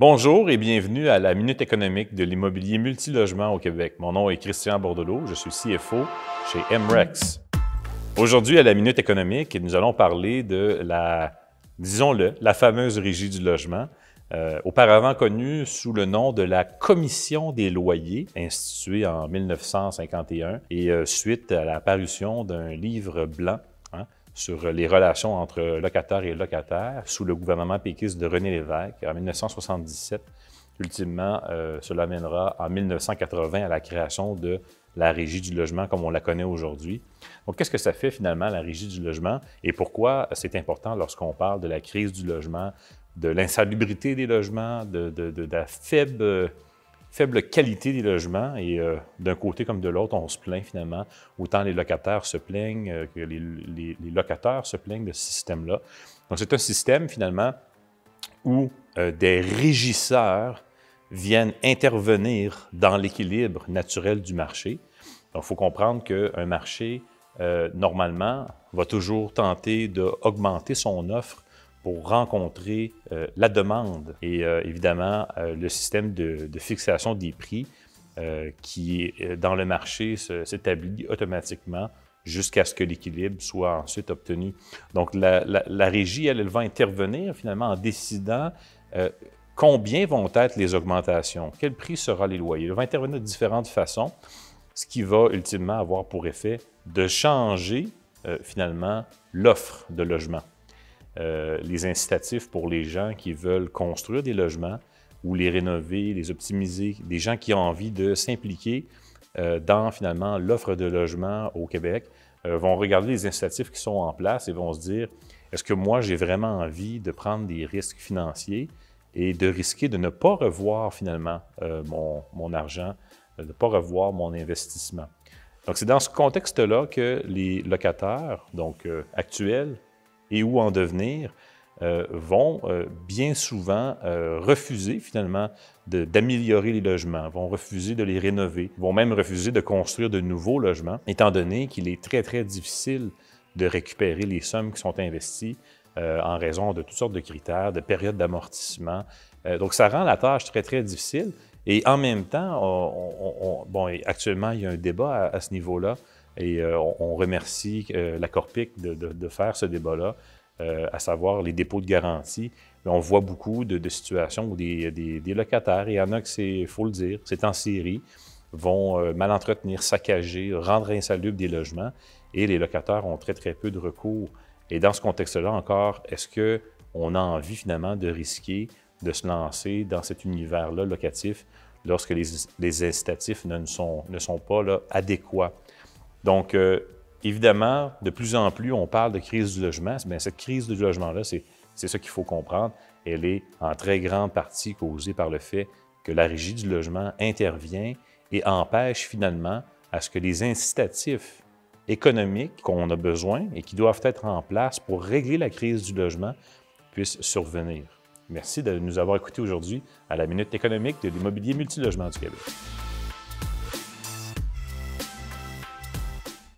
Bonjour et bienvenue à la Minute économique de l'immobilier multilogement au Québec. Mon nom est Christian Bordelot, je suis CFO chez MREX. Aujourd'hui, à la Minute économique, nous allons parler de la, disons-le, la fameuse régie du logement, euh, auparavant connue sous le nom de la Commission des loyers, instituée en 1951 et euh, suite à la parution d'un livre blanc sur les relations entre locataires et locataires sous le gouvernement péquiste de René Lévesque en 1977. Ultimement, euh, cela mènera en 1980 à la création de la Régie du logement comme on la connaît aujourd'hui. Donc, qu'est-ce que ça fait finalement, la Régie du logement, et pourquoi c'est important lorsqu'on parle de la crise du logement, de l'insalubrité des logements, de, de la faible faible qualité des logements et euh, d'un côté comme de l'autre, on se plaint finalement. Autant les locataires se plaignent euh, que les, locataires se plaignent de ce système-là. Donc c'est un système finalement où euh, des régisseurs viennent intervenir dans l'équilibre naturel du marché. Donc il faut comprendre qu'un marché, normalement, va toujours tenter d'augmenter son offre pour rencontrer euh, la demande et euh, évidemment euh, le système de, fixation des prix qui, dans le marché, s'établit automatiquement jusqu'à ce que l'équilibre soit ensuite obtenu. Donc la, régie, elle, elle, va intervenir finalement en décidant combien vont être les augmentations, quel prix sera les loyers. Elle va intervenir de différentes façons, ce qui va ultimement avoir pour effet de changer finalement l'offre de logement. Euh, les incitatifs pour les gens qui veulent construire des logements ou les rénover, les optimiser, des gens qui ont envie de s'impliquer euh, dans finalement l'offre de logement au Québec, euh, vont regarder les incitatifs qui sont en place et vont se dire, est-ce que moi j'ai vraiment envie de prendre des risques financiers et de risquer de ne pas revoir finalement mon, mon, argent, de ne pas revoir mon investissement? Donc c'est dans ce contexte-là que les locataires, donc actuels, et ou en devenir euh, vont euh, bien souvent euh, refuser finalement d'améliorer les logements, vont refuser de les rénover, vont même refuser de construire de nouveaux logements, étant donné qu'il est très, très difficile de récupérer les sommes qui sont investies en raison de toutes sortes de critères, de périodes d'amortissement. donc, ça rend la tâche très, très difficile. Et en même temps, bon, actuellement, il y a un débat à ce niveau-là et euh, on, remercie euh, la Corpic de, faire ce débat-là, euh, à savoir les dépôts de garantie. on voit beaucoup de, situations où des, locataires, et il y en a que c'est, faut le dire, c'est en série, vont mal entretenir, saccager, rendre insalubres des logements, et les locataires ont très, très peu de recours. Et dans ce contexte-là encore, est-ce qu'on a envie finalement de risquer de se lancer dans cet univers-là locatif lorsque les, incitatifs ne sont, ne sont pas là, adéquats? Donc, euh, évidemment, de plus en plus, on parle de crise du logement. Bien, cette crise du logement-là, c'est ça qu'il faut comprendre. Elle est en très grande partie causée par le fait que la régie du logement intervient et empêche finalement à ce que les incitatifs économiques qu'on a besoin et qui doivent être en place pour régler la crise du logement puissent survenir. Merci de nous avoir écoutés aujourd'hui à la Minute économique de l'immobilier multilogement du Québec.